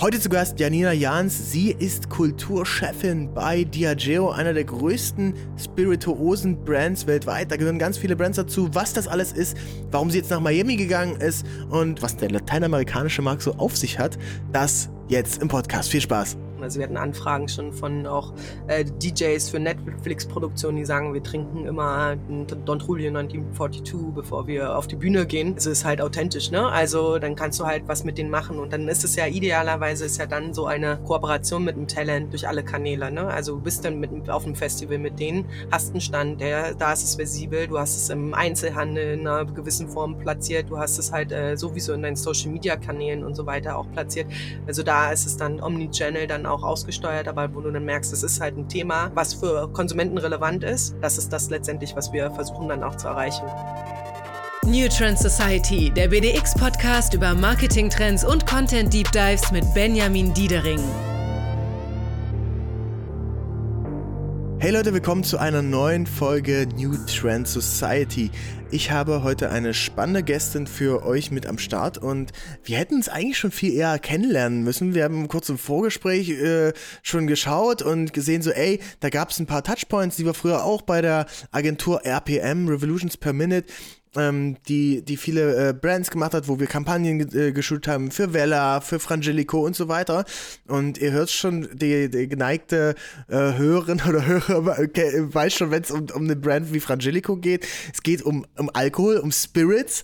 Heute zu Gast Janina Jans. Sie ist Kulturchefin bei Diageo, einer der größten spirituosen Brands weltweit. Da gehören ganz viele Brands dazu. Was das alles ist, warum sie jetzt nach Miami gegangen ist und was der lateinamerikanische Markt so auf sich hat, das jetzt im Podcast. Viel Spaß. Also wir hatten Anfragen schon von auch äh, DJs für Netflix-Produktionen, die sagen, wir trinken immer Don Julio 1942, bevor wir auf die Bühne gehen. Es ist halt authentisch, ne? Also dann kannst du halt was mit denen machen und dann ist es ja idealerweise ist ja dann so eine Kooperation mit dem Talent durch alle Kanäle, ne? Also du bist dann mit, auf einem Festival mit denen, hast einen Stand, der, da ist es visibel, du hast es im Einzelhandel in einer gewissen Form platziert, du hast es halt äh, sowieso in deinen Social-Media-Kanälen und so weiter auch platziert. Also da ist es dann Omnichannel dann auch ausgesteuert, aber wo du dann merkst, es ist halt ein Thema, was für Konsumenten relevant ist. Das ist das letztendlich, was wir versuchen dann auch zu erreichen. New Trend Society, der BDX-Podcast über Marketing-Trends und Content-Deep Dives mit Benjamin Diedering. Hey Leute, willkommen zu einer neuen Folge New Trend Society. Ich habe heute eine spannende Gästin für euch mit am Start und wir hätten es eigentlich schon viel eher kennenlernen müssen. Wir haben kurz im Vorgespräch äh, schon geschaut und gesehen, so, ey, da gab es ein paar Touchpoints, die wir früher auch bei der Agentur RPM, Revolutions per Minute, ähm, die, die viele äh, Brands gemacht hat, wo wir Kampagnen äh, geschult haben für Vella, für Frangelico und so weiter. Und ihr hört schon, die, die geneigte äh, Hörerin oder Hörer okay, weiß schon, wenn es um, um eine Brand wie Frangelico geht. Es geht um, um Alkohol, um Spirits.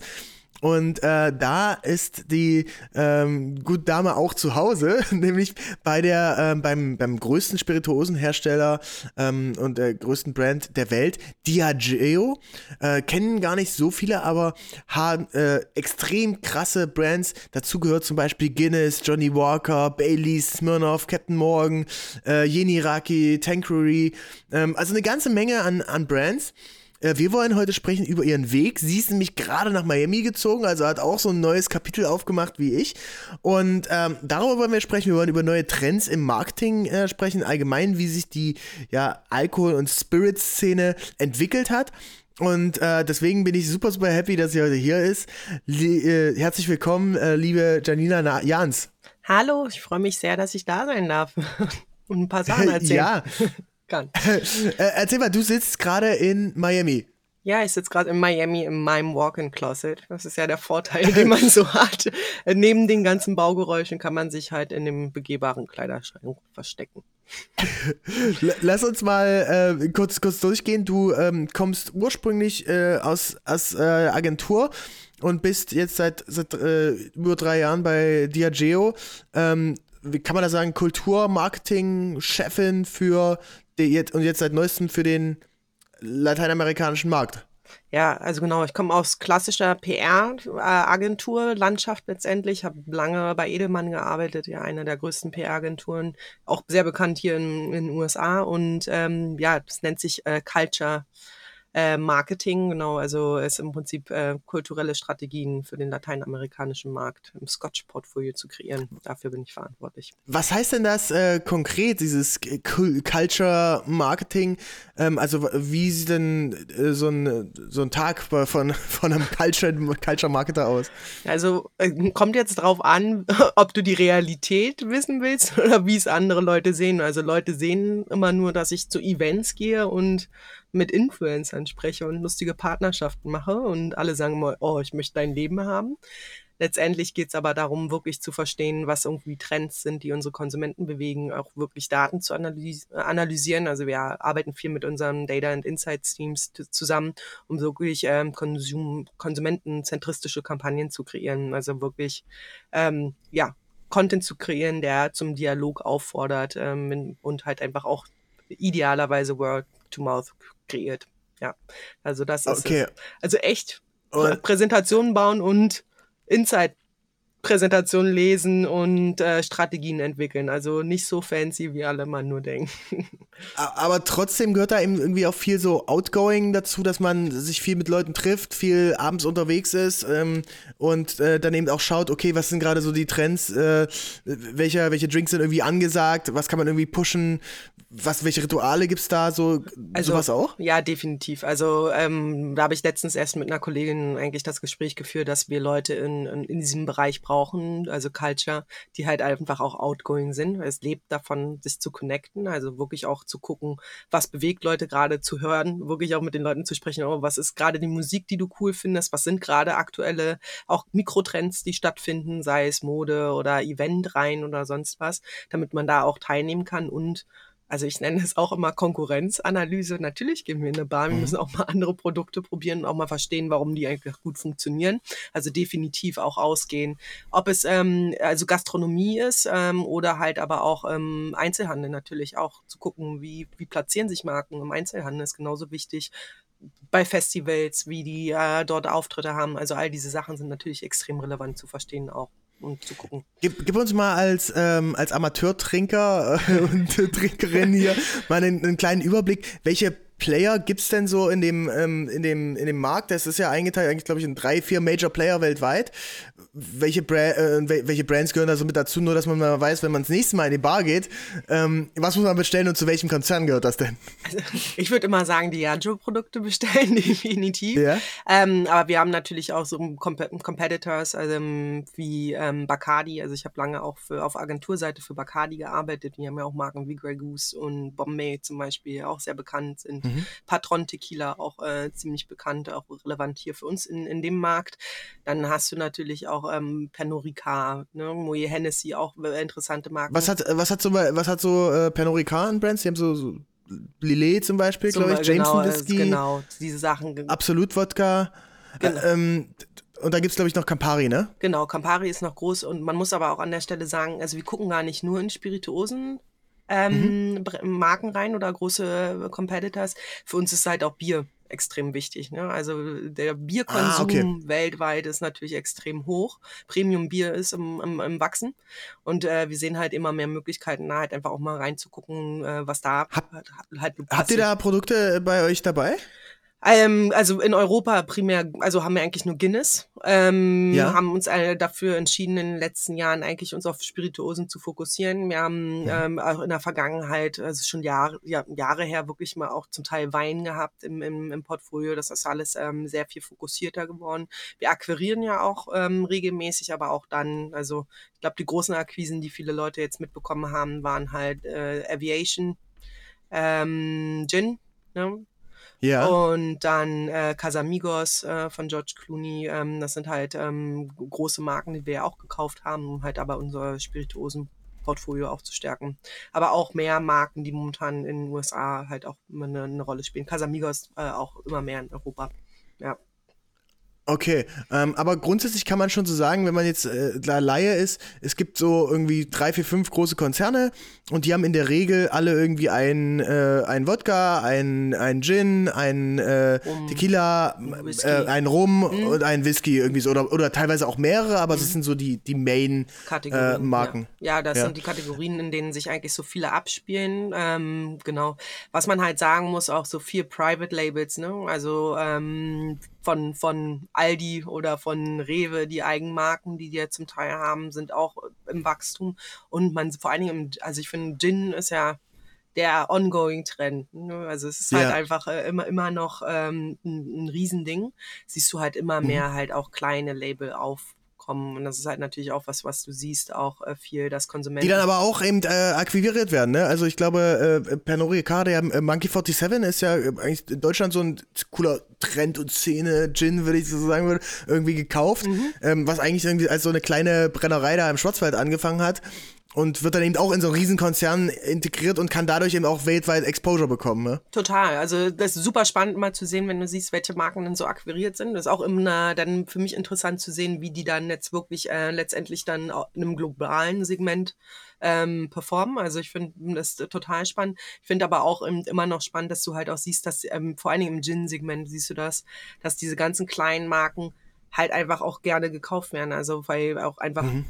Und äh, da ist die ähm, gute Dame auch zu Hause, nämlich bei der ähm, beim, beim größten Spirituosenhersteller ähm, und der größten Brand der Welt, Diageo. Äh, kennen gar nicht so viele, aber haben äh, extrem krasse Brands. Dazu gehört zum Beispiel Guinness, Johnny Walker, Baileys, Smirnoff, Captain Morgan, äh, Yeniraki, Tanqueray. Ähm, also eine ganze Menge an, an Brands. Äh, wir wollen heute sprechen über ihren Weg. Sie ist nämlich gerade nach Miami gezogen, also hat auch so ein neues Kapitel aufgemacht wie ich. Und ähm, darüber wollen wir sprechen. Wir wollen über neue Trends im Marketing äh, sprechen, allgemein, wie sich die ja, Alkohol- und Spirit-Szene entwickelt hat. Und äh, deswegen bin ich super, super happy, dass sie heute hier ist. Lie äh, herzlich willkommen, äh, liebe Janina Na Jans. Hallo, ich freue mich sehr, dass ich da sein darf und ein paar Sachen erzählen. ja, kann. Äh, erzähl mal, du sitzt gerade in Miami. Ja, ich sitze gerade in Miami in meinem Walk-in-Closet. Das ist ja der Vorteil, den man so hat. Neben den ganzen Baugeräuschen kann man sich halt in dem begehbaren Kleiderschrank verstecken. Lass uns mal äh, kurz, kurz durchgehen. Du ähm, kommst ursprünglich äh, aus, aus äh, Agentur und bist jetzt seit, seit äh, über drei Jahren bei Diageo. Ähm, wie kann man da sagen, Kulturmarketing-Chefin für jetzt, und jetzt seit neuestem für den lateinamerikanischen Markt. Ja, also genau, ich komme aus klassischer PR-Agentur, Landschaft letztendlich, habe lange bei Edelmann gearbeitet, ja, einer der größten PR-Agenturen, auch sehr bekannt hier in, in den USA und ähm, ja, das nennt sich äh, Culture äh, Marketing, genau, also es im Prinzip äh, kulturelle Strategien für den lateinamerikanischen Markt im Scotch-Portfolio zu kreieren. Dafür bin ich verantwortlich. Was heißt denn das äh, konkret, dieses Culture Marketing? Ähm, also wie sieht denn äh, so, ein, so ein Tag von, von einem Culture, Culture Marketer aus? Also äh, kommt jetzt drauf an, ob du die Realität wissen willst oder wie es andere Leute sehen. Also Leute sehen immer nur, dass ich zu Events gehe und mit Influencern spreche und lustige Partnerschaften mache und alle sagen mal, oh, ich möchte dein Leben haben. Letztendlich geht es aber darum, wirklich zu verstehen, was irgendwie Trends sind, die unsere Konsumenten bewegen, auch wirklich Daten zu analys analysieren. Also wir arbeiten viel mit unseren Data and Insights Teams zusammen, um wirklich ähm, Konsum konsumentenzentristische Kampagnen zu kreieren. Also wirklich, ähm, ja, Content zu kreieren, der zum Dialog auffordert ähm, und halt einfach auch idealerweise Word to Mouth kreiert. Ja, also das ist okay. Es. Also echt und Präsentationen bauen und Insight Präsentationen lesen und äh, Strategien entwickeln. Also nicht so fancy, wie alle man nur denken. Aber trotzdem gehört da eben irgendwie auch viel so Outgoing dazu, dass man sich viel mit Leuten trifft, viel abends unterwegs ist ähm, und äh, dann eben auch schaut, okay, was sind gerade so die Trends, äh, welche, welche Drinks sind irgendwie angesagt, was kann man irgendwie pushen, was, welche Rituale gibt es da, so also, sowas auch? Ja, definitiv. Also ähm, da habe ich letztens erst mit einer Kollegin eigentlich das Gespräch geführt, dass wir Leute in, in, in diesem Bereich brauchen brauchen, also Culture, die halt einfach auch outgoing sind. Es lebt davon, sich zu connecten, also wirklich auch zu gucken, was bewegt Leute gerade zu hören, wirklich auch mit den Leuten zu sprechen, oh, was ist gerade die Musik, die du cool findest, was sind gerade aktuelle auch Mikrotrends, die stattfinden, sei es Mode oder Event rein oder sonst was, damit man da auch teilnehmen kann und also ich nenne es auch immer Konkurrenzanalyse. Natürlich gehen wir in eine Bar, wir mhm. müssen auch mal andere Produkte probieren und auch mal verstehen, warum die eigentlich gut funktionieren. Also definitiv auch ausgehen. Ob es ähm, also Gastronomie ist ähm, oder halt aber auch ähm, Einzelhandel natürlich auch zu gucken, wie, wie platzieren sich Marken im Einzelhandel ist genauso wichtig bei Festivals, wie die äh, dort Auftritte haben. Also all diese Sachen sind natürlich extrem relevant zu verstehen auch und zu gucken. Gib, gib uns mal als, ähm, als Amateurtrinker äh, und Trinkerin hier mal einen, einen kleinen Überblick, welche Player gibt es denn so in dem, ähm, in, dem, in dem Markt? Das ist ja eingeteilt, eigentlich, glaube ich, in drei, vier Major Player weltweit. Welche, Bra äh, welche Brands gehören da so mit dazu? Nur, dass man mal weiß, wenn man das nächste Mal in die Bar geht, ähm, was muss man bestellen und zu welchem Konzern gehört das denn? Also, ich würde immer sagen, die Diageo-Produkte bestellen, definitiv. Ja. Ähm, aber wir haben natürlich auch so Comp Competitors also, ähm, wie ähm, Bacardi. Also ich habe lange auch für, auf Agenturseite für Bacardi gearbeitet. Die haben ja auch Marken wie Grey Goose und Bombay zum Beispiel, auch sehr bekannt sind. Mhm. Patron Tequila auch äh, ziemlich bekannt, auch relevant hier für uns in, in dem Markt. Dann hast du natürlich auch ähm, Pernod Ricard, ne? Moët Hennessy, auch äh, interessante Marken. Was hat, was hat so, was hat so äh, Pernod Ricard an Brands? Die haben so, so Lillet zum Beispiel, glaube ich, genau, Jameson Whisky. Genau, diese Sachen. Absolut Wodka. Genau. Ähm, und da gibt es, glaube ich, noch Campari, ne? Genau, Campari ist noch groß und man muss aber auch an der Stelle sagen, also wir gucken gar nicht nur in Spirituosen ähm, mhm. Marken rein oder große Competitors. Für uns ist halt auch Bier extrem wichtig. Ne? Also der Bierkonsum ah, okay. weltweit ist natürlich extrem hoch. Premium-Bier ist im, im, im, Wachsen. Und äh, wir sehen halt immer mehr Möglichkeiten, da halt einfach auch mal reinzugucken, äh, was da Hab, halt, halt Habt ihr da Produkte bei euch dabei? Ähm, also in Europa primär, also haben wir eigentlich nur Guinness. Ähm, ja. Haben uns dafür entschieden, in den letzten Jahren eigentlich uns auf Spirituosen zu fokussieren. Wir haben ja. ähm, auch in der Vergangenheit, also schon Jahre, ja, Jahre her, wirklich mal auch zum Teil Wein gehabt im, im, im Portfolio. Das ist alles ähm, sehr viel fokussierter geworden. Wir akquirieren ja auch ähm, regelmäßig, aber auch dann, also ich glaube, die großen Akquisen, die viele Leute jetzt mitbekommen haben, waren halt äh, Aviation, ähm, Gin, ne? Ja. Und dann äh, Casamigos äh, von George Clooney. Ähm, das sind halt ähm, große Marken, die wir ja auch gekauft haben, um halt aber unser Spirituosen-Portfolio auch zu stärken. Aber auch mehr Marken, die momentan in den USA halt auch eine, eine Rolle spielen. Casamigos äh, auch immer mehr in Europa. Ja. Okay, ähm, aber grundsätzlich kann man schon so sagen, wenn man jetzt äh, da Laie ist, es gibt so irgendwie drei, vier, fünf große Konzerne und die haben in der Regel alle irgendwie ein, äh, ein Wodka, ein, ein Gin, ein äh, Tequila, äh, ein Rum mhm. und ein Whisky irgendwie so oder, oder teilweise auch mehrere, aber mhm. das sind so die, die Main-Marken. Äh, ja. ja, das ja. sind die Kategorien, in denen sich eigentlich so viele abspielen. Ähm, genau. Was man halt sagen muss, auch so vier Private Labels, ne? Also ähm, von, von Aldi oder von Rewe, die Eigenmarken, die die ja zum Teil haben, sind auch im Wachstum. Und man vor allen Dingen, also ich finde, Gin ist ja der ongoing Trend. Ne? Also es ist halt ja. halt einfach äh, immer, immer noch ähm, ein, ein Riesending. Siehst du halt immer mhm. mehr halt auch kleine Label auf, kommen. Und das ist halt natürlich auch was, was du siehst, auch äh, viel, dass Konsumenten. Die dann aber auch eben äh, akquiriert werden, ne? Also ich glaube, äh, Pernod Ricard, der äh, Monkey 47 ist ja äh, eigentlich in Deutschland so ein cooler Trend und Szene, Gin, würde ich so sagen würde, irgendwie gekauft. Mhm. Ähm, was eigentlich irgendwie als so eine kleine Brennerei da im Schwarzwald angefangen hat und wird dann eben auch in so einen Riesenkonzern integriert und kann dadurch eben auch weltweit Exposure bekommen. Ne? Total. Also das ist super spannend mal zu sehen, wenn du siehst, welche Marken dann so akquiriert sind. Das ist auch immer dann für mich interessant zu sehen, wie die dann jetzt wirklich äh, letztendlich dann in einem globalen Segment ähm, performen. Also ich finde das total spannend. Ich finde aber auch immer noch spannend, dass du halt auch siehst, dass ähm, vor allen Dingen im Gin-Segment siehst du das, dass diese ganzen kleinen Marken halt einfach auch gerne gekauft werden. Also weil auch einfach mhm.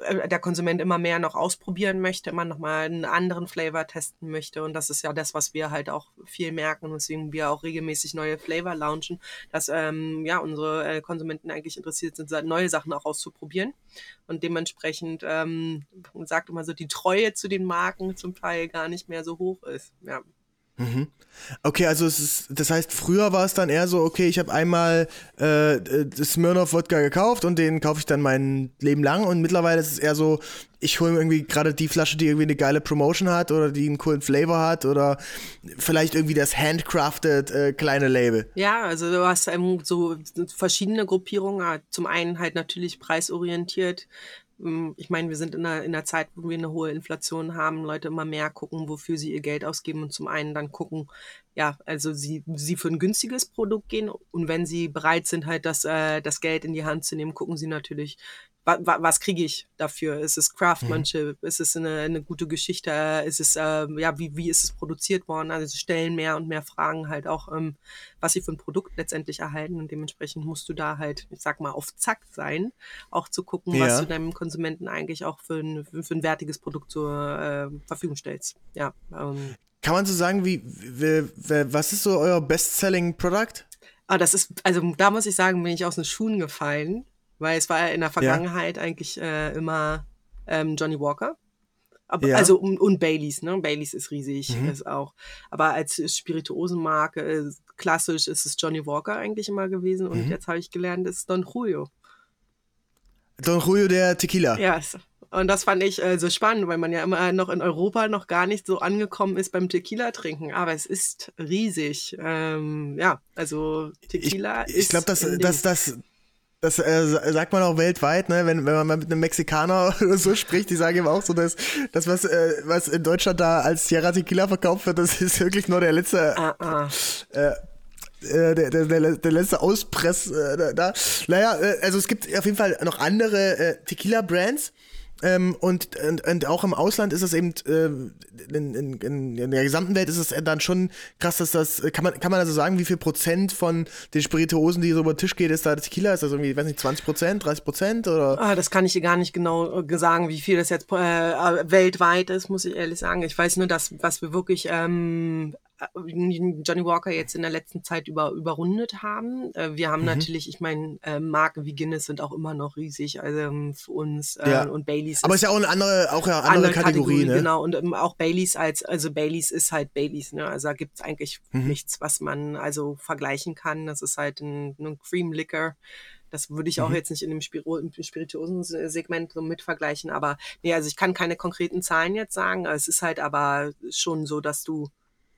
Äh, der Konsument immer mehr noch ausprobieren möchte, immer noch mal einen anderen Flavor testen möchte. Und das ist ja das, was wir halt auch viel merken, weswegen wir auch regelmäßig neue Flavor launchen, dass ähm, ja unsere äh, Konsumenten eigentlich interessiert sind, neue Sachen auch auszuprobieren. Und dementsprechend ähm, man sagt immer so, die Treue zu den Marken zum Teil gar nicht mehr so hoch ist. Ja. Mhm. Okay, also es ist, das heißt, früher war es dann eher so, okay, ich habe einmal äh, Smirnoff Wodka gekauft und den kaufe ich dann mein Leben lang und mittlerweile ist es eher so, ich hole mir irgendwie gerade die Flasche, die irgendwie eine geile Promotion hat oder die einen coolen Flavor hat oder vielleicht irgendwie das handcrafted äh, kleine Label. Ja, also du hast ähm, so verschiedene Gruppierungen. Zum einen halt natürlich preisorientiert, ich meine, wir sind in einer, in einer Zeit, wo wir eine hohe Inflation haben, Leute immer mehr gucken, wofür sie ihr Geld ausgeben und zum einen dann gucken, ja, also sie, sie für ein günstiges Produkt gehen und wenn sie bereit sind, halt das, äh, das Geld in die Hand zu nehmen, gucken sie natürlich, wa, wa, was kriege ich dafür? Ist es Craftsmanship? Mhm. Ist es eine, eine gute Geschichte? Ist es, äh, ja, wie, wie ist es produziert worden? Also sie stellen mehr und mehr Fragen halt auch, ähm, was sie für ein Produkt letztendlich erhalten und dementsprechend musst du da halt, ich sag mal, auf Zack sein, auch zu gucken, ja. was du deinem Konsumenten eigentlich auch für ein, für ein wertiges Produkt zur äh, Verfügung stellst. Ja. Ähm. Kann man so sagen, wie, wie, wie was ist so euer Best-Selling-Produkt? Ah, das ist, also da muss ich sagen, bin ich aus den Schuhen gefallen. Weil es war ja in der Vergangenheit ja. eigentlich äh, immer ähm, Johnny Walker. Aber, ja. Also und, und, Baileys, ne? Baileys ist riesig, mhm. ist auch. Aber als Spirituosenmarke, äh, klassisch ist es Johnny Walker eigentlich immer gewesen. Und mhm. jetzt habe ich gelernt, es ist Don Julio. Don Julio der Tequila. Ja, yes. und das fand ich äh, so spannend, weil man ja immer noch in Europa noch gar nicht so angekommen ist beim Tequila trinken. Aber es ist riesig. Ähm, ja, also Tequila ich, ist. Ich glaube, dass, dass das das äh, sagt man auch weltweit, ne? wenn, wenn man mal mit einem Mexikaner oder so spricht, die sagen eben auch so, dass das, was, äh, was in Deutschland da als Sierra Tequila verkauft wird, das ist wirklich nur der letzte. Ah, ah. Äh, äh der, der, der, letzte Auspress äh, da. Naja, äh, also es gibt auf jeden Fall noch andere äh, Tequila-Brands, ähm, und, und, und, auch im Ausland ist es eben, äh, in, in, in, der gesamten Welt ist es dann schon krass, dass das, kann man, kann man also sagen, wie viel Prozent von den Spirituosen, die so über den Tisch geht, ist da Tequila? Ist das irgendwie, ich weiß nicht, 20 Prozent, 30 Prozent oder? Ah, das kann ich dir gar nicht genau äh, sagen, wie viel das jetzt äh, weltweit ist, muss ich ehrlich sagen. Ich weiß nur, dass, was wir wirklich ähm, äh, Johnny Walker jetzt in der letzten Zeit über, überrundet haben. Äh, wir haben mhm. natürlich, ich meine, äh, Marken wie Guinness sind auch immer noch riesig, also ähm, für uns äh, ja. und Baileys. Aber ist ja auch eine andere, auch eine andere, andere Kategorie, Kategorie, ne? Genau, und ähm, auch Baileys als, also Baileys ist halt Baileys, ne? Also da gibt es eigentlich mhm. nichts, was man also vergleichen kann. Das ist halt ein, ein Cream Liquor. Das würde ich auch mhm. jetzt nicht in dem spirituosen Segment so mit vergleichen, aber nee, also ich kann keine konkreten Zahlen jetzt sagen. Es ist halt aber schon so, dass du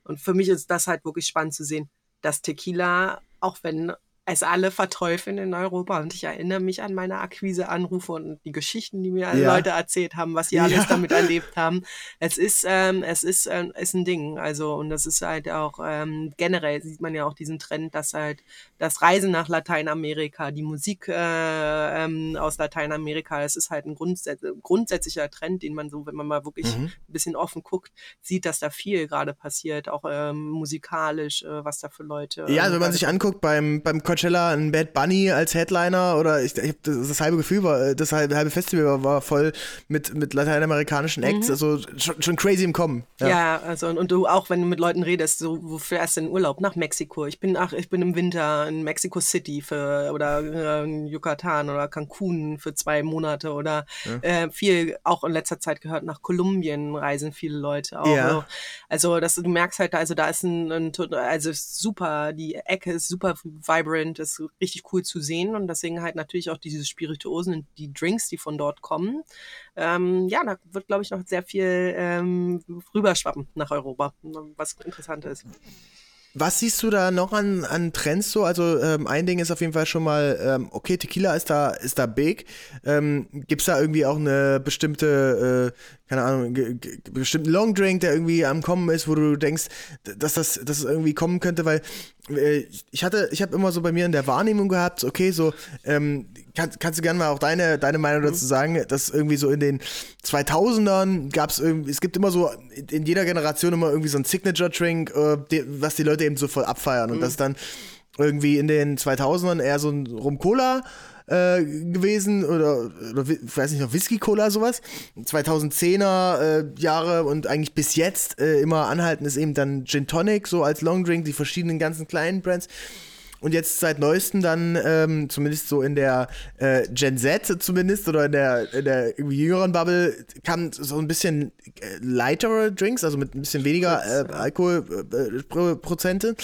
und für mich ist das halt wirklich spannend zu sehen, dass Tequila, auch wenn es alle verteufeln in Europa. Und ich erinnere mich an meine Akquise-Anrufe und die Geschichten, die mir alle ja. Leute erzählt haben, was sie alles ja. damit erlebt haben. Es ist, ähm, es ist, ähm, ist ein Ding. Also, und das ist halt auch ähm, generell sieht man ja auch diesen Trend, dass halt das Reisen nach Lateinamerika, die Musik äh, ähm, aus Lateinamerika, es ist halt ein grundsätz grundsätzlicher Trend, den man so, wenn man mal wirklich mhm. ein bisschen offen guckt, sieht, dass da viel gerade passiert, auch ähm, musikalisch, äh, was da für Leute. Ja, also wenn man sich anguckt beim, beim Coachella ein Bad Bunny als Headliner oder ich, ich das, das, halbe Gefühl war, das halbe, halbe Festival war, war, voll mit, mit lateinamerikanischen Acts, mhm. also schon, schon, crazy im Kommen. Ja, ja also und, und, du auch, wenn du mit Leuten redest, so wofür erst in Urlaub nach Mexiko. Ich bin ach, ich bin im Winter in Mexico City für oder äh, Yucatan oder Cancun für zwei Monate oder ja. äh, viel auch in letzter Zeit gehört nach Kolumbien reisen viele Leute auch. Ja. So. Also das, du merkst halt, also da ist ein, ein also super, die Ecke ist super vibrant das ist richtig cool zu sehen und deswegen halt natürlich auch diese Spirituosen und die Drinks, die von dort kommen. Ähm, ja, da wird, glaube ich, noch sehr viel ähm, rüberschwappen nach Europa, was interessant ist. Was siehst du da noch an, an Trends so? Also ähm, ein Ding ist auf jeden Fall schon mal, ähm, okay, Tequila ist da, ist da big. Ähm, Gibt es da irgendwie auch eine bestimmte, äh, keine Ahnung, bestimmten Longdrink, der irgendwie am Kommen ist, wo du denkst, dass das, dass es irgendwie kommen könnte, weil äh, ich hatte, ich habe immer so bei mir in der Wahrnehmung gehabt, okay, so, ähm, kann, kannst du gerne mal auch deine, deine Meinung dazu mhm. sagen, dass irgendwie so in den 2000ern gab es irgendwie, es gibt immer so in jeder Generation immer irgendwie so ein Signature-Drink, äh, was die Leute eben so voll abfeiern und mhm. das dann irgendwie in den 2000ern eher so ein Rum-Cola äh, gewesen oder, oder ich weiß nicht noch Whisky Cola sowas 2010er äh, Jahre und eigentlich bis jetzt äh, immer anhalten ist eben dann Gin Tonic so als Long Drink die verschiedenen ganzen kleinen Brands und jetzt seit neuestem dann, ähm, zumindest so in der äh, Gen Z zumindest oder in der, in der jüngeren Bubble, kamen so ein bisschen äh, leichtere Drinks, also mit ein bisschen weniger äh, Alkoholprozente. Äh,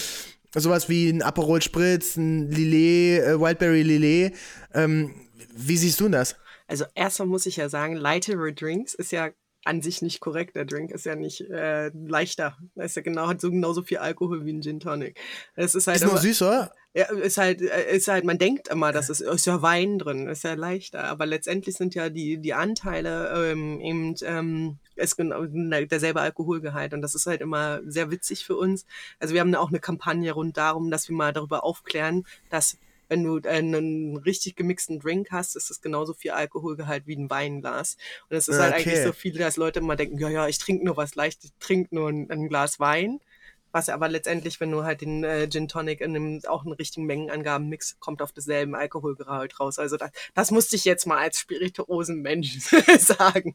Sowas wie ein Aperol Spritz, ein Lillet, äh, Wildberry Lillet. Ähm, wie siehst du das? Also erstmal muss ich ja sagen, leichtere Drinks ist ja an sich nicht korrekt. Der Drink ist ja nicht äh, leichter. Er ist ja genau, hat so genauso viel Alkohol wie ein Gin Tonic. Es ist halt ist nur süßer? Ja, ist halt, äh, ist halt, man denkt immer, dass es ist ja Wein drin, ist ja leichter, aber letztendlich sind ja die, die Anteile ähm, eben ähm, ist genau derselbe Alkoholgehalt und das ist halt immer sehr witzig für uns. Also wir haben auch eine Kampagne rund darum, dass wir mal darüber aufklären, dass wenn du einen richtig gemixten Drink hast, ist es genauso viel Alkoholgehalt wie ein Weinglas. Und es ist halt okay. eigentlich so viel, dass Leute immer denken, ja, ja, ich trinke nur was leicht, ich trinke nur ein, ein Glas Wein. Was aber letztendlich, wenn du halt den äh, Gin Tonic in einem auch in richtigen Mengenangaben mix, kommt auf dasselben Alkoholgehalt raus. Also das, das musste ich jetzt mal als Spirituosenmensch sagen.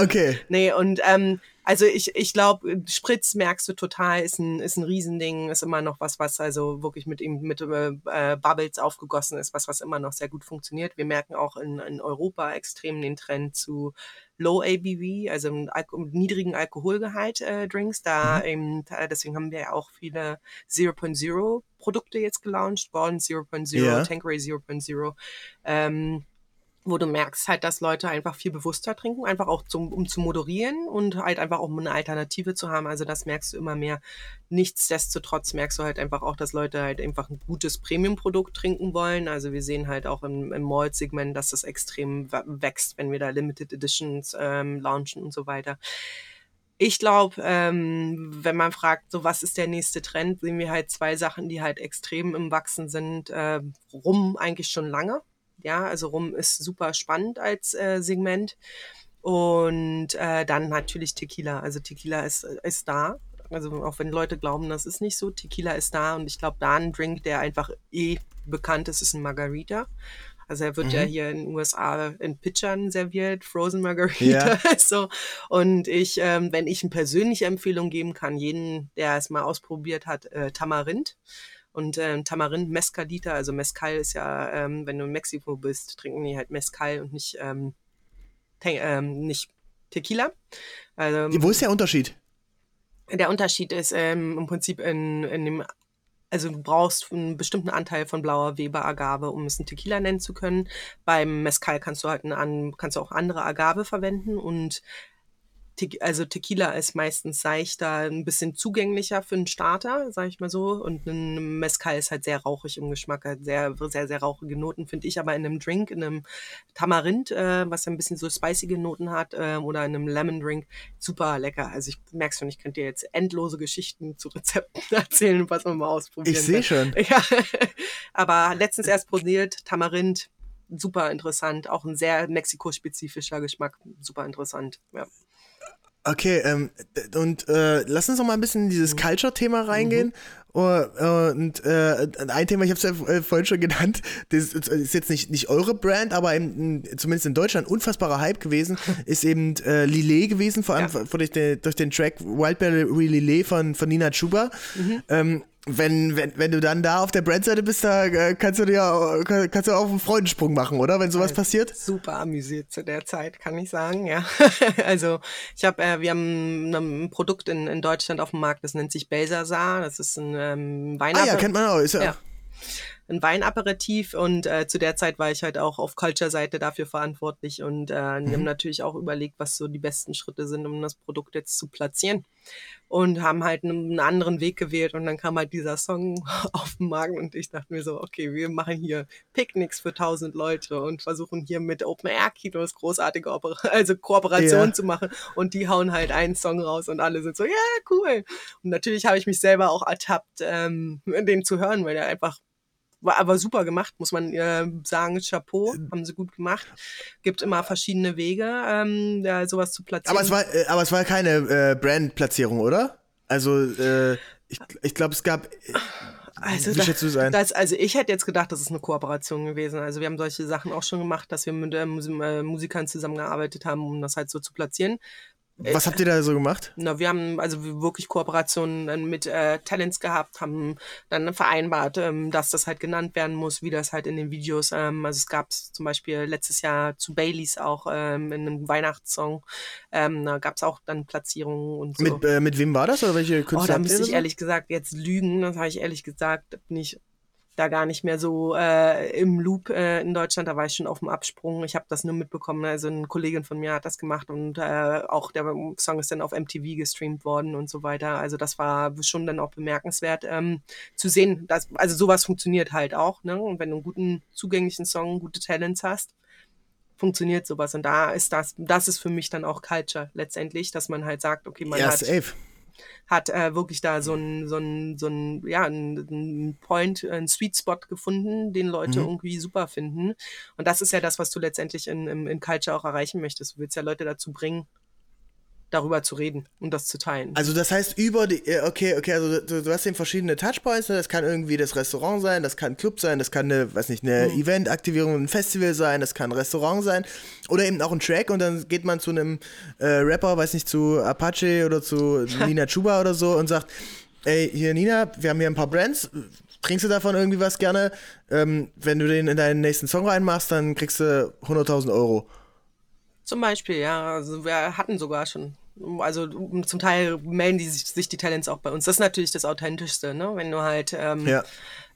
Okay. Nee, und ähm, also ich, ich glaube, Spritz merkst du total, ist ein, ist ein Riesending, ist immer noch was, was also wirklich mit ihm mit äh, Bubbles aufgegossen ist, was, was immer noch sehr gut funktioniert. Wir merken auch in, in Europa extrem den Trend zu Low ABV, also Alko niedrigen Alkoholgehalt äh, Drinks. Da mhm. eben, deswegen haben wir ja auch viele 0.0 Produkte jetzt gelauncht worden, 0.0, yeah. Tanqueray 0.0. Ähm, wo du merkst halt, dass Leute einfach viel bewusster trinken, einfach auch zum, um zu moderieren und halt einfach auch eine Alternative zu haben. Also das merkst du immer mehr. Nichtsdestotrotz merkst du halt einfach auch, dass Leute halt einfach ein gutes Premium-Produkt trinken wollen. Also wir sehen halt auch im, im Malt-Segment, dass das extrem wächst, wenn wir da Limited Editions ähm, launchen und so weiter. Ich glaube, ähm, wenn man fragt, so was ist der nächste Trend, sehen wir halt zwei Sachen, die halt extrem im Wachsen sind. Äh, rum eigentlich schon lange ja, also Rum ist super spannend als äh, Segment. Und äh, dann natürlich Tequila. Also Tequila ist, ist da. Also auch wenn Leute glauben, das ist nicht so, Tequila ist da. Und ich glaube, da ein Drink, der einfach eh bekannt ist, ist ein Margarita. Also er wird mhm. ja hier in den USA in Pitchern serviert, Frozen Margarita. Ja. so. Und ich, ähm, wenn ich eine persönliche Empfehlung geben kann, jeden, der es mal ausprobiert hat, äh, Tamarind. Und ähm, Tamarind Mescalita, also Mezcal ist ja, ähm, wenn du in Mexiko bist, trinken die halt Mezcal und nicht, ähm, ähm, nicht Tequila. Also, Wo ist der Unterschied? Der Unterschied ist ähm, im Prinzip in, in dem also du brauchst einen bestimmten Anteil von blauer Weber Agave, um es ein Tequila nennen zu können. Beim Mezcal kannst du halt einen, kannst du auch andere Agave verwenden und Te also Tequila ist meistens seichter, ein bisschen zugänglicher für einen Starter, sage ich mal so. Und ein Mezcal ist halt sehr rauchig im Geschmack, hat sehr, sehr, sehr rauchige Noten, finde ich. Aber in einem Drink, in einem Tamarind, äh, was ein bisschen so spicige Noten hat, äh, oder in einem Lemon Drink, super lecker. Also ich merke schon, ich könnte dir jetzt endlose Geschichten zu Rezepten erzählen, was man mal ausprobieren Ich sehe schon. Ja. Aber letztens erst probiert, Tamarind, super interessant. Auch ein sehr mexikospezifischer Geschmack, super interessant. Ja. Okay, ähm, und äh, lass uns noch mal ein bisschen in dieses mhm. Culture-Thema reingehen. Mhm. Uh, und äh, ein Thema, ich habe es ja äh, vorhin schon genannt, das ist jetzt nicht, nicht eure Brand, aber im, zumindest in Deutschland unfassbarer Hype gewesen, ist eben äh, Lillet gewesen, vor allem ja. durch, den, durch den Track Wildberry Lillet von, von Nina Chuba. Mhm. Ähm, wenn, wenn, wenn du dann da auf der Brandseite bist, da äh, kannst du dir kannst du auch einen Freudensprung machen, oder? Wenn sowas passiert? Super amüsiert zu der Zeit, kann ich sagen, ja. also ich habe, äh, wir haben ein Produkt in, in Deutschland auf dem Markt, das nennt sich Belsasar. Das ist ein ähm, Weihnachten. Ah ja, kennt man auch. Ist ja, ja ein Weinaperitif und äh, zu der Zeit war ich halt auch auf Culture-Seite dafür verantwortlich und äh, mhm. haben natürlich auch überlegt, was so die besten Schritte sind, um das Produkt jetzt zu platzieren und haben halt einen, anderen Weg gewählt und dann kam halt dieser Song auf den Markt und ich dachte mir so, okay, wir machen hier Picknicks für tausend Leute und versuchen hier mit Open-Air-Kinos großartige Oper also Kooperationen ja. zu machen und die hauen halt einen Song raus und alle sind so, ja, cool. Und natürlich habe ich mich selber auch ertappt, ähm, den zu hören, weil er einfach war aber super gemacht, muss man äh, sagen. Chapeau, äh, haben sie gut gemacht. Gibt immer verschiedene Wege, ähm, ja, sowas zu platzieren. Aber es war, äh, aber es war keine äh, Brand-Platzierung, oder? Also, äh, ich, ich glaube, es gab. Äh, also, ein? Das, also ich hätte jetzt gedacht, das ist eine Kooperation gewesen. Also wir haben solche Sachen auch schon gemacht, dass wir mit äh, Musikern zusammengearbeitet haben, um das halt so zu platzieren Was habt ihr da so gemacht? Na, wir haben also wirklich Kooperationen mit äh, Talents gehabt, haben dann vereinbart, ähm, dass das halt genannt werden muss, wie das halt in den Videos. Ähm, also es gab zum Beispiel letztes Jahr zu Baileys auch ähm, in einem Weihnachtssong, ähm, da gab es auch dann Platzierungen und so. Mit, äh, mit wem war das oder welche Künstler? Oh, da müsste ich ehrlich gesagt jetzt lügen. Das habe ich ehrlich gesagt nicht da gar nicht mehr so äh, im Loop äh, in Deutschland. Da war ich schon auf dem Absprung. Ich habe das nur mitbekommen. Also eine Kollegin von mir hat das gemacht und äh, auch der Song ist dann auf MTV gestreamt worden und so weiter. Also das war schon dann auch bemerkenswert ähm, zu sehen. Dass, also sowas funktioniert halt auch. Ne? Und wenn du einen guten zugänglichen Song, gute Talents hast, funktioniert sowas. Und da ist das, das ist für mich dann auch Culture letztendlich, dass man halt sagt, okay, man Ja, hat safe. Hat äh, wirklich da so ein, so ein, so ein, ja, ein, ein Point, ein Sweet Spot gefunden, den Leute Mhm. irgendwie super finden. Und das ist ja das, was du letztendlich in, in, in Culture auch erreichen möchtest. Du willst ja Leute dazu bringen, darüber zu reden und das zu teilen. Also das heißt über die, äh, okay, okay, also du, du hast eben verschiedene Touchpoints, ne? das kann irgendwie das Restaurant sein, das kann ein Club sein, das kann eine, weiß nicht, eine Mhm. Eventaktivierung, ein Festival sein, das kann ein Restaurant sein oder eben auch ein Track und dann geht man zu einem äh, Rapper, weiß nicht, zu Apache oder zu Nina Chuba oder so und sagt, ey, hier Nina, wir haben hier ein paar Brands, trinkst du davon irgendwie was gerne? Ähm, wenn du den in deinen nächsten Song reinmachst, dann kriegst du 100.000 Euro. Zum Beispiel, ja. Also wir hatten sogar schon. Also um- zum Teil melden die sich, sich die Talents auch bei uns. Das ist natürlich das Authentischste, ne? Wenn du halt ähm, Ja.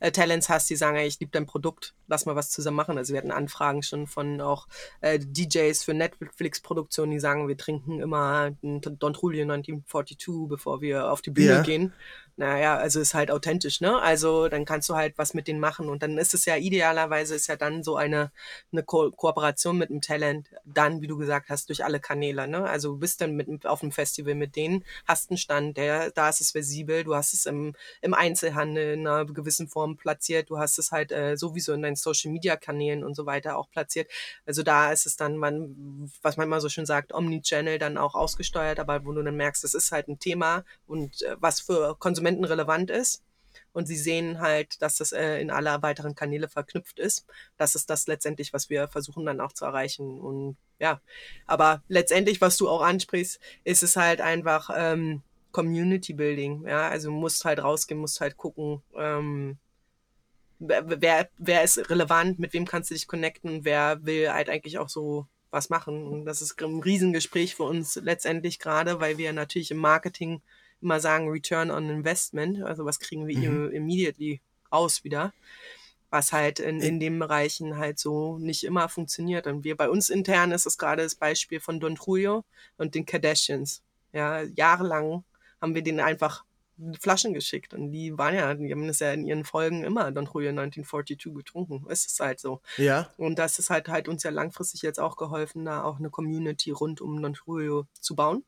Äh, Talents hast, die sagen, ey, ich liebe dein Produkt, lass mal was zusammen machen. Also wir hatten Anfragen schon von auch äh, DJs für Netflix-Produktionen, die sagen, wir trinken immer Don Julio 1942, bevor wir auf die Bühne Ja. gehen. Naja, also ist halt authentisch, ne? Also dann kannst du halt was mit denen machen und dann ist es ja idealerweise ist ja dann so eine, eine Ko Kooperation mit einem Talent, dann, wie du gesagt hast, durch alle Kanäle, ne? Also du bist dann mit, auf einem Festival mit denen, hast einen Stand, der, da ist es visibel, du hast es im, im Einzelhandel in einer gewissen Form platziert, du hast es halt äh, sowieso in deinen Social Media Kanälen und so weiter auch platziert. Also da ist es dann, man, was man immer so schön sagt, Omnichannel dann auch ausgesteuert, aber wo du dann merkst, es ist halt ein Thema und äh, was für Konsumenten relevant ist. Und sie sehen halt, dass das äh, in aller weiteren Kanäle verknüpft ist. Das ist das letztendlich, was wir versuchen dann auch zu erreichen. Und ja, aber letztendlich, was du auch ansprichst, ist es halt einfach ähm, Community Building. Ja, also musst halt rausgehen, musst halt gucken, ähm, wer, wer, ist relevant, mit wem kannst du dich connecten, wer will halt eigentlich auch so was machen. Und das ist ein Riesengespräch für uns letztendlich gerade, weil wir natürlich im Marketing immer sagen, Return on Investment, also was kriegen wir Mhm. immediately raus wieder, was halt in, in den Bereichen halt so nicht immer funktioniert. Und wir bei uns intern ist es gerade das Beispiel von Don Julio und den Kardashians. Ja, jahrelang haben wir denen einfach Flaschen geschickt und die waren ja, die haben das ja in ihren Folgen immer Don Julio 1942 getrunken. Es ist halt so. Ja. Und das ist halt halt uns ja langfristig jetzt auch geholfen, da auch eine Community rund um Don Julio zu bauen.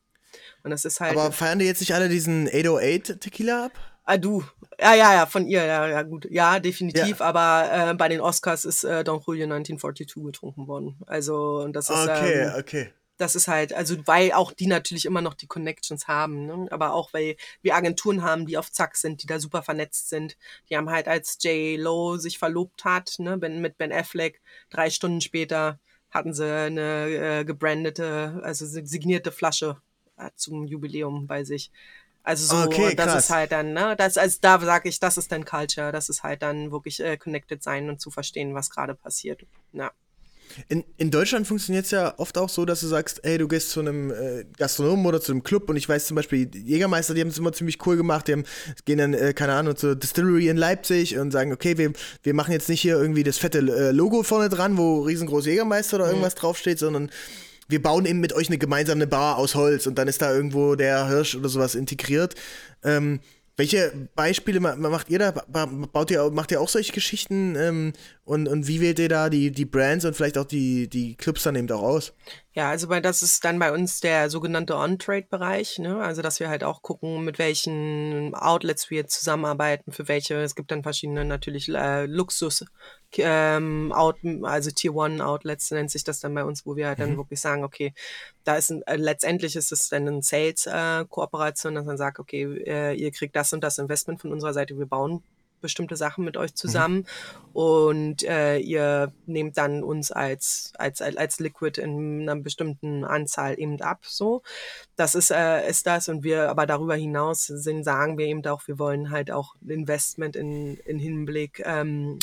Und das ist halt. Aber feiern die jetzt nicht alle diesen 808 Tequila ab? Ah, du. Ja, ja, ja, von ihr, ja, ja, gut. Ja, definitiv. Aber äh, bei den Oscars ist äh, Don Julio 1942 getrunken worden. Also, und das ist. Okay, ähm, okay. Das ist halt, also weil auch die natürlich immer noch die Connections haben, ne? aber auch weil wir Agenturen haben, die auf Zack sind, die da super vernetzt sind. Die haben halt, als J. Lo sich verlobt hat, ne, ben, mit Ben Affleck, drei Stunden später hatten sie eine äh, gebrandete, also signierte Flasche äh, zum Jubiläum bei sich. Also so, Okay, das krass. ist halt dann, ne, das, also da sage ich, das ist dann Culture, das ist halt dann wirklich äh, connected sein und zu verstehen, was gerade passiert. Ja. In, in Deutschland funktioniert es ja oft auch so, dass du sagst, ey, du gehst zu einem äh, Gastronomen oder zu einem Club und ich weiß zum Beispiel, Jägermeister, die haben es immer ziemlich cool gemacht, die haben, gehen dann, äh, keine Ahnung, zur Distillery in Leipzig und sagen, okay, wir, wir machen jetzt nicht hier irgendwie das fette äh, Logo vorne dran, wo riesengroß Jägermeister oder irgendwas draufsteht, sondern wir bauen eben mit euch eine gemeinsame Bar aus Holz und dann ist da irgendwo der Hirsch oder sowas integriert. Ähm, welche Beispiele ma- macht ihr da? Ba- Baut ihr, macht ihr auch solche Geschichten? Ähm, und, und wie wählt ihr da die, die Brands und vielleicht auch die, die Clubs dann eben auch aus? Ja, also bei, das ist dann bei uns der sogenannte On-Trade-Bereich, ne? Also dass wir halt auch gucken, mit welchen Outlets wir zusammenarbeiten, für welche. Es gibt dann verschiedene natürlich äh, Luxus, ähm, Out, also Tier One Outlets nennt sich das dann bei uns, wo wir halt dann wirklich sagen, okay, da ist ein, äh, letztendlich ist es dann eine Sales-Kooperation, dass man sagt, okay, äh, ihr kriegt das und das Investment von unserer Seite, wir bauen bestimmte Sachen mit euch zusammen mhm. und äh, ihr nehmt dann uns als, als, als Liquid in einer bestimmten Anzahl eben ab. So, das ist, äh, ist das. Und wir aber darüber hinaus sind, sagen wir eben auch, wir wollen halt auch Investment in, in Hinblick ähm,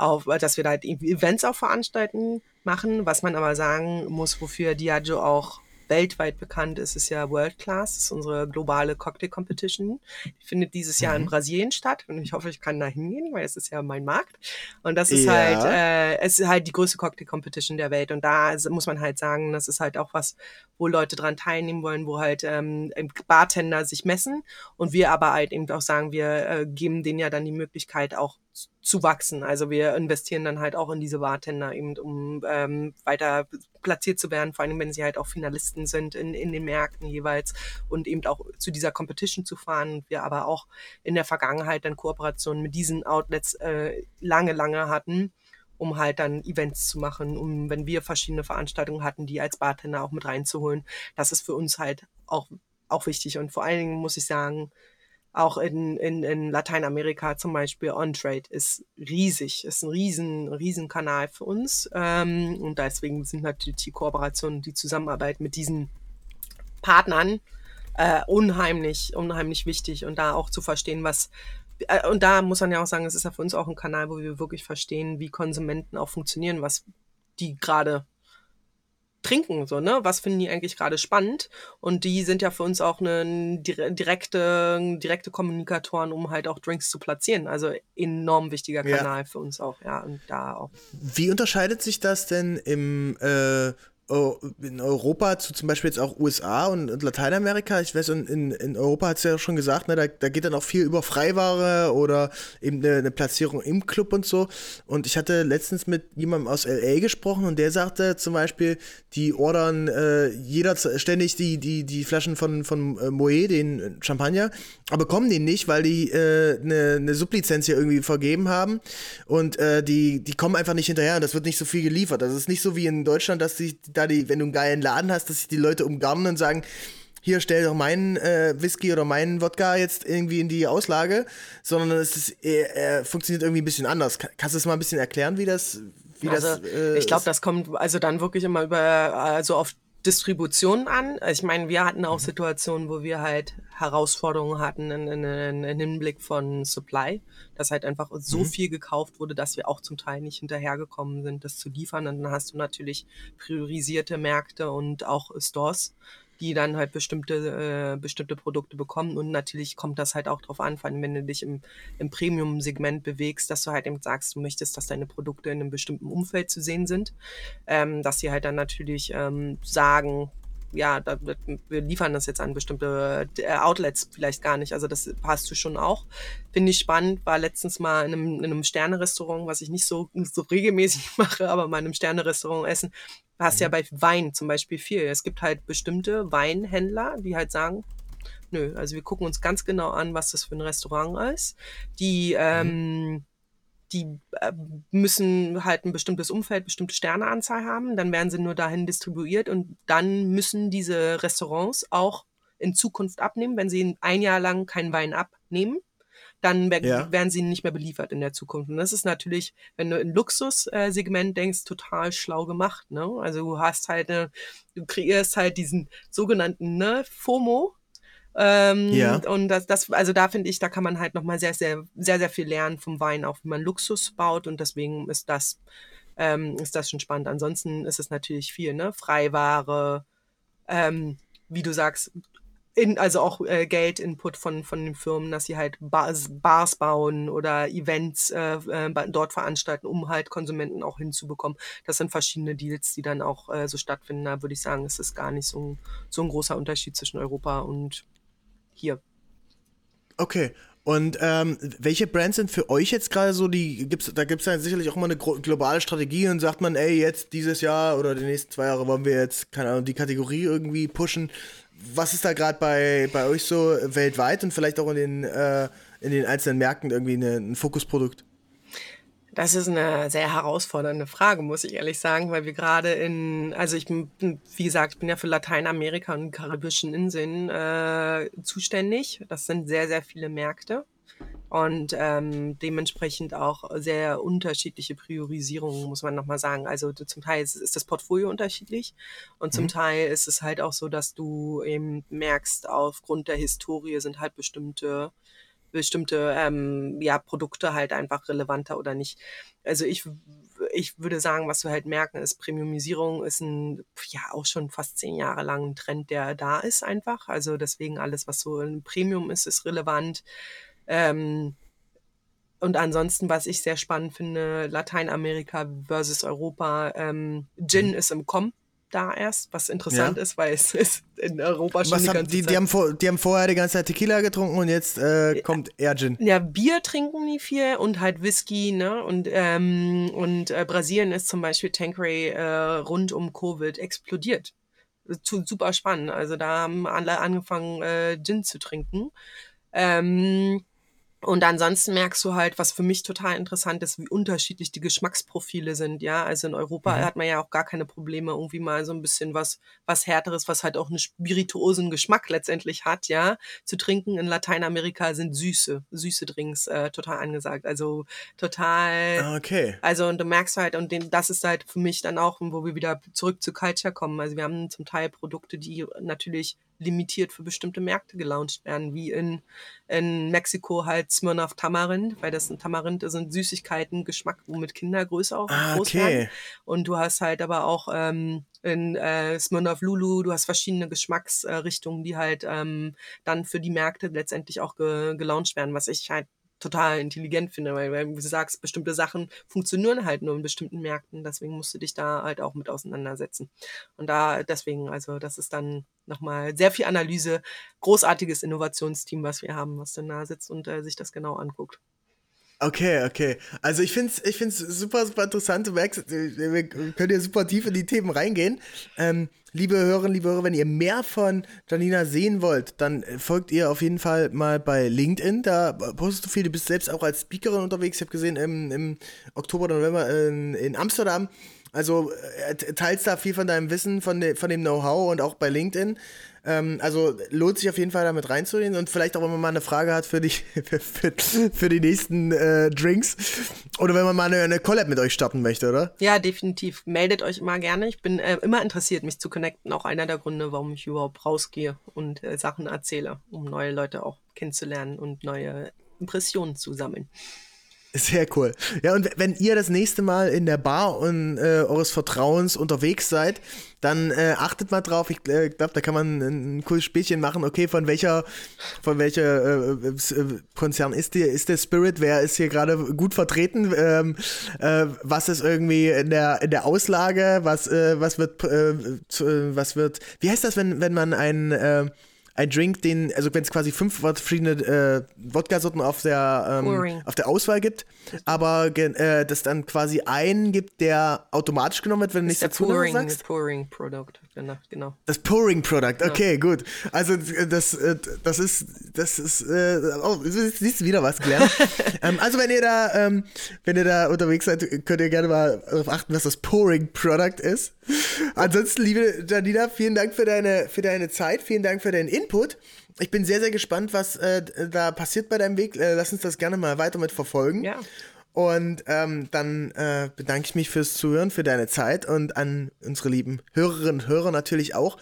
auf, dass wir da halt Events auch veranstalten machen. Was man aber sagen muss, wofür Diageo auch weltweit bekannt ist, ist ja World Class, das ist unsere globale Cocktail Competition. Die findet dieses Jahr in mhm. Brasilien statt und ich hoffe, ich kann da hingehen, weil es ist ja mein Markt. Und das ist ja. halt, äh, es ist halt die größte Cocktail Competition der Welt. Und da muss man halt sagen, das ist halt auch was, wo Leute dran teilnehmen wollen, wo halt ähm, Bartender sich messen und wir aber halt eben auch sagen, wir äh, geben denen ja dann die Möglichkeit auch zu wachsen. Also wir investieren dann halt auch in diese Bartender eben, um ähm, weiter platziert zu werden, vor allem wenn sie halt auch Finalisten sind in, in den Märkten jeweils und eben auch zu dieser Competition zu fahren. Wir aber auch in der Vergangenheit dann Kooperationen mit diesen Outlets äh, lange, lange hatten um halt dann Events zu machen, um wenn wir verschiedene Veranstaltungen hatten, die als Bartender auch mit reinzuholen. Das ist für uns halt auch, auch wichtig. Und vor allen Dingen muss ich sagen, auch in, in, in Lateinamerika zum Beispiel, OnTrade ist riesig, ist ein riesen, riesen Kanal für uns. Ähm, und deswegen sind natürlich die Kooperationen, die Zusammenarbeit mit diesen Partnern äh, unheimlich, unheimlich wichtig und da auch zu verstehen, was äh, und da muss man ja auch sagen, es ist ja für uns auch ein Kanal, wo wir wirklich verstehen, wie Konsumenten auch funktionieren, was die gerade trinken, so, ne? Was finden die eigentlich gerade spannend? Und die sind ja für uns auch eine direkte, direkte Kommunikatoren, um halt auch Drinks zu platzieren. Also enorm wichtiger Kanal ja. für uns auch, ja. Und da auch. Wie unterscheidet sich das denn im äh, in Europa zu zum Beispiel jetzt auch USA und, Lateinamerika, ich weiß, in, in Europa hat es ja schon gesagt, ne, da, da geht dann auch viel über Freiware oder eben eine, eine, Platzierung im Club und so. Und ich hatte letztens mit jemandem aus LA gesprochen und der sagte zum Beispiel, die ordern äh, jeder ständig die, die, die Flaschen von, von äh, Moet, den Champagner, aber bekommen den nicht, weil die äh, eine, eine Sublizenz hier irgendwie vergeben haben und äh, die, die kommen einfach nicht hinterher und das wird nicht so viel geliefert. Das ist nicht so wie in Deutschland, dass die da die, wenn du einen geilen Laden hast, dass sich die Leute umgarnen und sagen, hier stell doch meinen äh, Whisky oder meinen Wodka jetzt irgendwie in die Auslage, sondern es ist, äh, funktioniert irgendwie ein bisschen anders. Kannst du das mal ein bisschen erklären, wie das, wie also, das? Äh, ich glaube, das kommt also dann wirklich immer über also auf Distribution an. Ich meine, wir hatten auch mhm. Situationen, wo wir halt Herausforderungen hatten in, in, in, in Hinblick von Supply, dass halt einfach so mhm. viel gekauft wurde, dass wir auch zum Teil nicht hinterhergekommen sind, das zu liefern. Und dann hast du natürlich priorisierte Märkte und auch Stores, die dann halt bestimmte, äh, bestimmte Produkte bekommen. Und natürlich kommt das halt auch drauf an, vor allem wenn du dich im, im Premium-Segment bewegst, dass du halt eben sagst, du möchtest, dass deine Produkte in einem bestimmten Umfeld zu sehen sind, ähm, dass sie halt dann natürlich ähm, sagen, ja, da, wir liefern das jetzt an bestimmte äh, Outlets vielleicht gar nicht. Also das hast du schon auch. Finde ich spannend. War letztens mal in einem, in einem Sterne-Restaurant, was ich nicht so, so regelmäßig mache, aber mal in einem Sterne-Restaurant essen. Hast mhm. ja bei Wein zum Beispiel viel. Es gibt halt bestimmte Weinhändler, die halt sagen, nö, also wir gucken uns ganz genau an, was das für ein Restaurant ist. Die, mhm. ähm, die äh, müssen halt ein bestimmtes Umfeld, bestimmte Sterneanzahl haben, dann werden sie nur dahin distribuiert und dann müssen diese Restaurants auch in Zukunft abnehmen, wenn sie ein Jahr lang keinen Wein abnehmen, dann ja. werden sie nicht mehr beliefert in der Zukunft. Und das ist natürlich, wenn du in Luxussegment denkst, total schlau gemacht. Ne? Also du hast halt, eine, du kreierst halt diesen sogenannten ne, FOMO, ähm, ja. Und das, das, also da finde ich, da kann man halt nochmal sehr, sehr, sehr, sehr viel lernen vom Wein, auch wie man Luxus baut und deswegen ist das, ähm, ist das schon spannend. Ansonsten ist es natürlich viel, ne? Freiware, ähm, wie du sagst, in, also auch äh, Geldinput von, von den Firmen, dass sie halt Bars, Bars bauen oder Events äh, äh, dort veranstalten, um halt Konsumenten auch hinzubekommen. Das sind verschiedene Deals, die dann auch äh, so stattfinden. Da würde ich sagen, es ist gar nicht so ein, so ein großer Unterschied zwischen Europa und hier. Okay. Und ähm, welche Brands sind für euch jetzt gerade so die, gibt's, da gibt es ja sicherlich auch mal eine globale Strategie und sagt man, ey, jetzt dieses Jahr oder die nächsten zwei Jahre wollen wir jetzt, keine Ahnung, die Kategorie irgendwie pushen. Was ist da gerade bei, bei euch so weltweit und vielleicht auch in den, äh, in den einzelnen Märkten irgendwie eine, ein Fokusprodukt? Das ist eine sehr herausfordernde Frage, muss ich ehrlich sagen, weil wir gerade in, also ich bin, wie gesagt, ich bin ja für Lateinamerika und karibischen Inseln äh, zuständig. Das sind sehr, sehr viele Märkte. Und ähm, dementsprechend auch sehr unterschiedliche Priorisierungen, muss man nochmal sagen. Also zum Teil ist, ist, das Portfolio unterschiedlich und zum mhm. Teil ist es halt auch so, dass du eben merkst, aufgrund der Historie sind halt bestimmte bestimmte ähm, ja, Produkte halt einfach relevanter oder nicht. Also ich, ich würde sagen, was wir halt merken, ist, Premiumisierung ist ein, ja, auch schon fast zehn Jahre lang ein Trend, der da ist einfach. Also deswegen alles, was so ein Premium ist, ist relevant. Ähm, und ansonsten, was ich sehr spannend finde, Lateinamerika versus Europa, ähm, Gin mhm. ist im Kommen da erst, was interessant ja. ist, weil es ist in Europa schon was die haben, ganze die, Zeit. Die haben, vor, die haben vorher die ganze Zeit Tequila getrunken und jetzt äh, kommt eher Gin. Ja, Bier trinken die viel und halt Whisky, ne? Und, ähm, und äh, Brasilien ist zum Beispiel Tanqueray äh, rund um Covid explodiert. Super spannend. Also da haben alle angefangen, äh, Gin zu trinken. Ähm, und ansonsten merkst du halt, was für mich total interessant ist, wie unterschiedlich die Geschmacksprofile sind. Ja, also in Europa mhm. hat man ja auch gar keine Probleme, irgendwie mal so ein bisschen was, was härteres, was halt auch einen spirituosen Geschmack letztendlich hat, ja, zu trinken. In Lateinamerika sind süße, süße Drinks äh, total angesagt. Also total. Ah, okay. Also und du merkst halt, und den, das ist halt für mich dann auch, wo wir wieder zurück zu Culture kommen. Also wir haben zum Teil Produkte, die natürlich limitiert für bestimmte Märkte gelauncht werden, wie in, in Mexiko halt Smirnoff Tamarind, weil das ein Tamarind ist und Süßigkeiten, Geschmack, womit Kinder größer auch ah, groß okay. werden. Und du hast halt aber auch ähm, in äh, Smirnoff Lulu, du hast verschiedene Geschmacksrichtungen, die halt ähm, dann für die Märkte letztendlich auch ge gelauncht werden, was ich halt total intelligent finde, weil, weil, wie du sagst, bestimmte Sachen funktionieren halt nur in bestimmten Märkten. Deswegen musst du dich da halt auch mit auseinandersetzen. Und da, deswegen, also das ist dann nochmal sehr viel Analyse, großartiges Innovationsteam, was wir haben, was dann da sitzt und äh, sich das genau anguckt. Okay, okay. Also ich finde es ich find's super, super interessant. Du merkst, wir können ja super tief in die Themen reingehen. Ähm, liebe Hörerinnen, liebe Hörer, wenn ihr mehr von Janina sehen wollt, dann folgt ihr auf jeden Fall mal bei LinkedIn. Da postest du viel. Du bist selbst auch als Speakerin unterwegs. Ich habe gesehen, im, im Oktober oder November in, in Amsterdam. Also äh, teilst da viel von deinem Wissen, von, de, von dem Know-how und auch bei LinkedIn. Ähm, also lohnt sich auf jeden Fall damit reinzugehen und vielleicht auch, wenn man mal eine Frage hat für die, für, für, die nächsten äh, Drinks oder wenn man mal eine, eine, Collab mit euch starten möchte, oder? Ja, definitiv. Meldet euch immer gerne. Ich bin äh, immer interessiert, mich zu connecten. Auch einer der Gründe, warum ich überhaupt rausgehe und äh, Sachen erzähle, um neue Leute auch kennenzulernen und neue Impressionen zu sammeln. Sehr cool. Ja, und wenn ihr das nächste Mal in der Bar und, äh, eures Vertrauens unterwegs seid, dann äh, achtet mal drauf. Ich äh, glaube, da kann man ein, ein, cooles Spielchen machen. Okay, von welcher, von welcher äh, äh, Konzern ist der, ist der Spirit? Wer ist hier gerade gut vertreten? Ähm, äh, was ist irgendwie in der, in der Auslage? Was, was wird, zu, was wird, wie heißt das, wenn, wenn man ein ein Drink, den, also wenn es quasi fünf verschiedene äh, Wodka-Sorten auf der ähm, auf der Auswahl gibt, aber äh, das dann quasi einen gibt, der automatisch genommen wird, wenn du nichts dazu pouring, sagst. Pouring Product, genau, genau. Das Pouring Product, okay, genau. gut. Also das, äh, das ist, das ist, äh, oh, siehst du wieder was gelernt. ähm, also wenn ihr da, ähm, wenn ihr da unterwegs seid, könnt ihr gerne mal darauf achten, was das Pouring Product ist. Ansonsten, liebe Janina, vielen Dank für deine, für deine Zeit, vielen Dank für deinen Input. Ich bin sehr, sehr gespannt, was äh, da passiert bei deinem Weg. Äh, lass uns das gerne mal weiter mit verfolgen. Ja. Und ähm, dann äh, bedanke ich mich fürs Zuhören, für deine Zeit und an unsere lieben Hörerinnen und Hörer natürlich auch.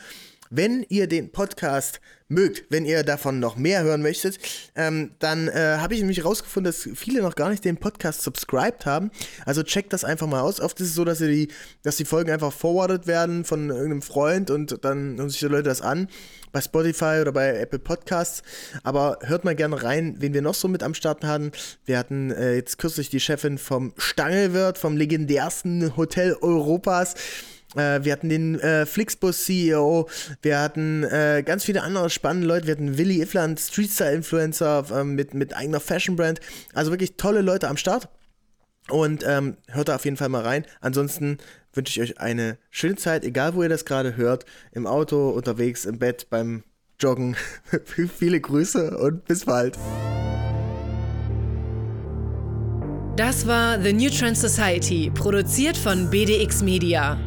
Wenn ihr den Podcast mögt, wenn ihr davon noch mehr hören möchtet, ähm, dann äh, habe ich nämlich herausgefunden, dass viele noch gar nicht den Podcast subscribed haben. Also checkt das einfach mal aus. Oft ist es so, dass, ihr die, dass die Folgen einfach forwarded werden von irgendeinem Freund und dann hören sich die Leute das an. Bei Spotify oder bei Apple Podcasts. Aber hört mal gerne rein, wen wir noch so mit am Start hatten. Wir hatten äh, jetzt kürzlich die Chefin vom Stangelwirt, vom legendärsten Hotel Europas. Äh, wir hatten den äh, Flixbus-CEO, wir hatten äh, ganz viele andere spannende Leute, wir hatten Willy Ifland, Streetstyle-Influencer ähm, mit, mit eigener Fashion-Brand. Also wirklich tolle Leute am Start. Und ähm, hört da auf jeden Fall mal rein. Ansonsten wünsche ich euch eine schöne Zeit, egal wo ihr das gerade hört. Im Auto, unterwegs, im Bett, beim Joggen. Viele Grüße und bis bald. Das war The New Trend Society, produziert von BDX Media.